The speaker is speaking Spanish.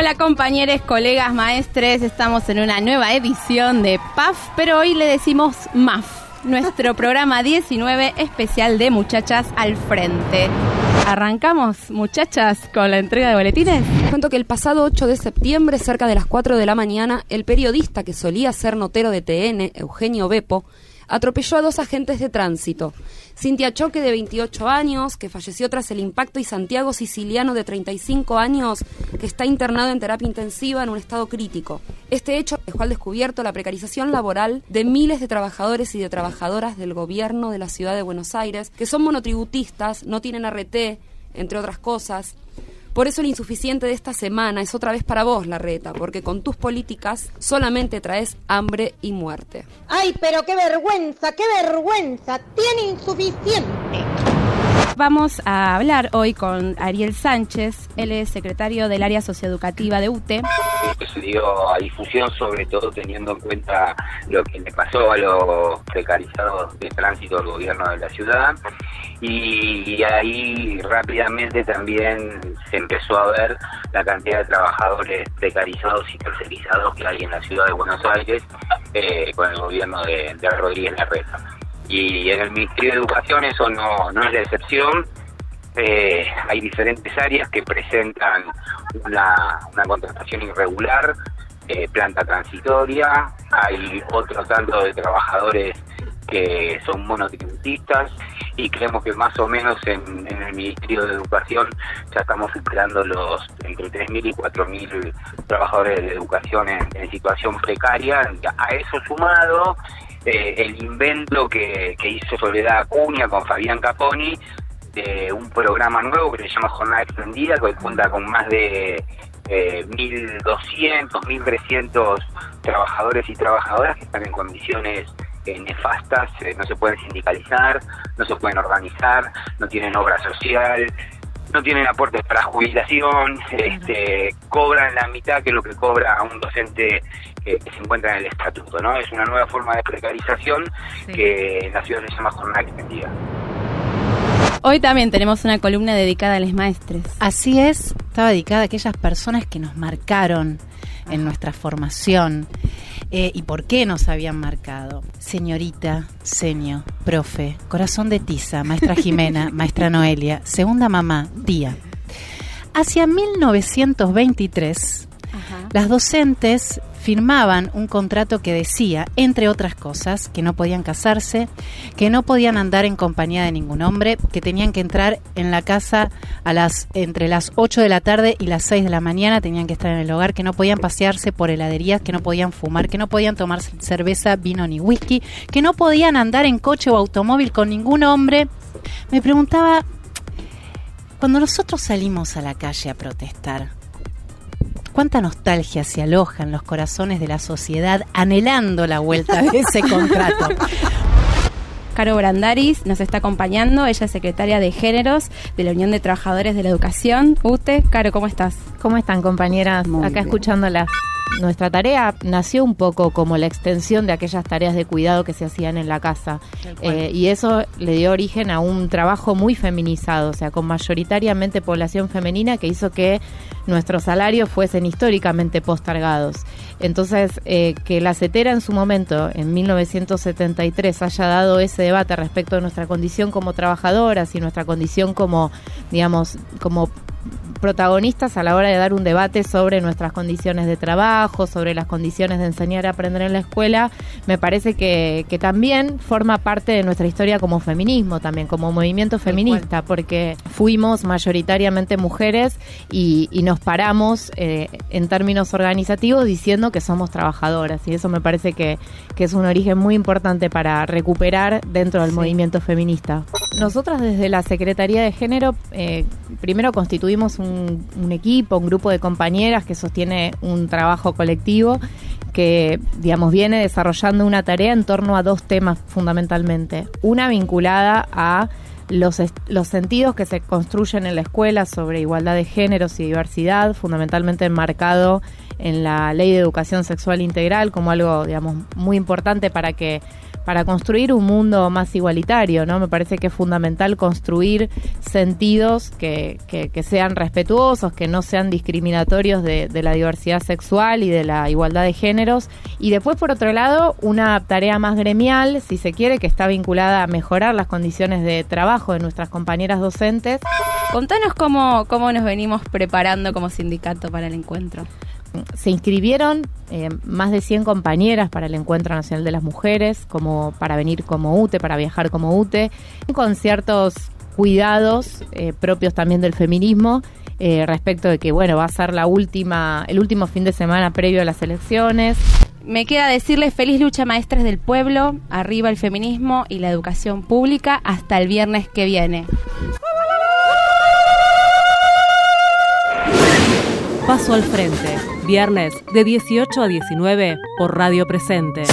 Hola compañeros, colegas, maestres, estamos en una nueva edición de PAF, pero hoy le decimos MAF, nuestro programa 19 especial de Muchachas al Frente. Arrancamos, muchachas, con la entrega de boletines. Cuento que el pasado 8 de septiembre, cerca de las 4 de la mañana, el periodista que solía ser notero de TN, Eugenio Bepo, atropelló a dos agentes de tránsito. Cintia Choque, de 28 años, que falleció tras el impacto, y Santiago Siciliano, de 35 años, que está internado en terapia intensiva en un estado crítico. Este hecho dejó al descubierto la precarización laboral de miles de trabajadores y de trabajadoras del gobierno de la ciudad de Buenos Aires, que son monotributistas, no tienen RT, entre otras cosas, por eso el insuficiente de esta semana es otra vez para vos, Larreta, porque con tus políticas solamente traes hambre y muerte. ¡Ay, pero qué vergüenza, qué vergüenza! Tiene insuficiente. Vamos a hablar hoy con Ariel Sánchez, él es secretario del área socioeducativa de UTE. Se dio a difusión sobre todo teniendo en cuenta lo que le pasó a los precarizados de tránsito del gobierno de la ciudad. Y, ahí rápidamente también se empezó a ver la cantidad de trabajadores precarizados y tercerizados que hay en la ciudad de Buenos Aires eh, con el gobierno de, de Rodríguez Larreta y en el Ministerio de Educación eso no, no es la excepción. Eh, hay diferentes áreas que presentan una, una contratación irregular, eh, planta transitoria, hay otro tanto de trabajadores que son monotributistas y creemos que más o menos en, el Ministerio de Educación ya estamos superando los entre 3.000 y 4.000 trabajadores de educación en, en situación precaria. A eso sumado eh, el invento que, hizo Soledad Acuña con Fabián Caponi de un programa nuevo que se llama Jornada Extendida, que cuenta con más de eh, 1.200, 1.300 trabajadores y trabajadoras que están en condiciones eh, nefastas, eh, no se pueden sindicalizar, no se pueden organizar, no tienen obra social, no tienen aportes para jubilación, este, cobran la mitad que lo que cobra un docente que, se encuentra en el estatuto, ¿no? Es una nueva forma de precarización que en la ciudad se llama jornada extendida. Hoy también tenemos una columna dedicada a los maestres. Así es, estaba dedicada a aquellas personas que nos marcaron en nuestra formación. Eh, ¿Y por qué nos habían marcado? Señorita, seño, profe, corazón de tiza, maestra Jimena, maestra Noelia, segunda mamá, tía. Hacia 1923, las docentes firmaban un contrato que decía, entre otras cosas, que no podían casarse, que no podían andar en compañía de ningún hombre, que tenían que entrar en la casa a las entre las 8 de la tarde y las 6 de la mañana, tenían que estar en el hogar, que no podían pasearse por heladerías, que no podían fumar, que no podían tomar cerveza, vino ni whisky, que no podían andar en coche o automóvil con ningún hombre. Me preguntaba, cuando nosotros salimos a la calle a protestar, cuánta nostalgia se aloja en los corazones de la sociedad anhelando la vuelta de ese contrato. Caro Brandaris nos está acompañando, ella es secretaria de Géneros de la Unión de Trabajadores de la Educación, UTE. Caro, ¿cómo estás? ¿Cómo están compañeras? Acá escuchándolas. Nuestra tarea nació un poco como la extensión de aquellas tareas de cuidado que se hacían en la casa. Eh, y eso le dio origen a un trabajo muy feminizado, o sea, con mayoritariamente población femenina que hizo que nuestros salarios fuesen históricamente postergados. Entonces, eh, que la CETERA en su momento, en 1973, haya dado ese debate respecto de nuestra condición como trabajadoras y nuestra condición como, digamos, como protagonistas a la hora de dar un debate sobre nuestras condiciones de trabajo, sobre las condiciones de enseñar y aprender en la escuela, me parece que, que también forma parte de nuestra historia como feminismo, también como movimiento feminista, porque fuimos mayoritariamente mujeres y, nos paramos eh, en términos organizativos diciendo que somos trabajadoras y eso me parece que, que es un origen muy importante para recuperar dentro del movimiento feminista. Nosotras desde la Secretaría de Género eh, primero constituimos un un, equipo, un grupo de compañeras que sostiene un trabajo colectivo que, digamos, viene desarrollando una tarea en torno a dos temas fundamentalmente. Una vinculada a los, los sentidos que se construyen en la escuela sobre igualdad de géneros y diversidad, fundamentalmente enmarcado en la ley de educación sexual integral como algo, digamos, muy importante para que para construir un mundo más igualitario, ¿no? Me parece que es fundamental construir sentidos que, que, sean respetuosos, que no sean discriminatorios de, de, la diversidad sexual y de la igualdad de géneros. Y después, por otro lado, una tarea más gremial, si se quiere, que está vinculada a mejorar las condiciones de trabajo de nuestras compañeras docentes. Contanos cómo, cómo nos venimos preparando como sindicato para el encuentro se inscribieron eh, más de 100 compañeras para el Encuentro Nacional de las Mujeres, como para venir como UTE, para viajar como UTE, con ciertos cuidados eh, propios también del feminismo eh, respecto de que bueno va a ser la última el último fin de semana previo a las elecciones. Me queda decirles feliz lucha maestras del pueblo, arriba el feminismo y la educación pública hasta el viernes que viene. Paso al frente, viernes de 18 a 19 por Radio Presente.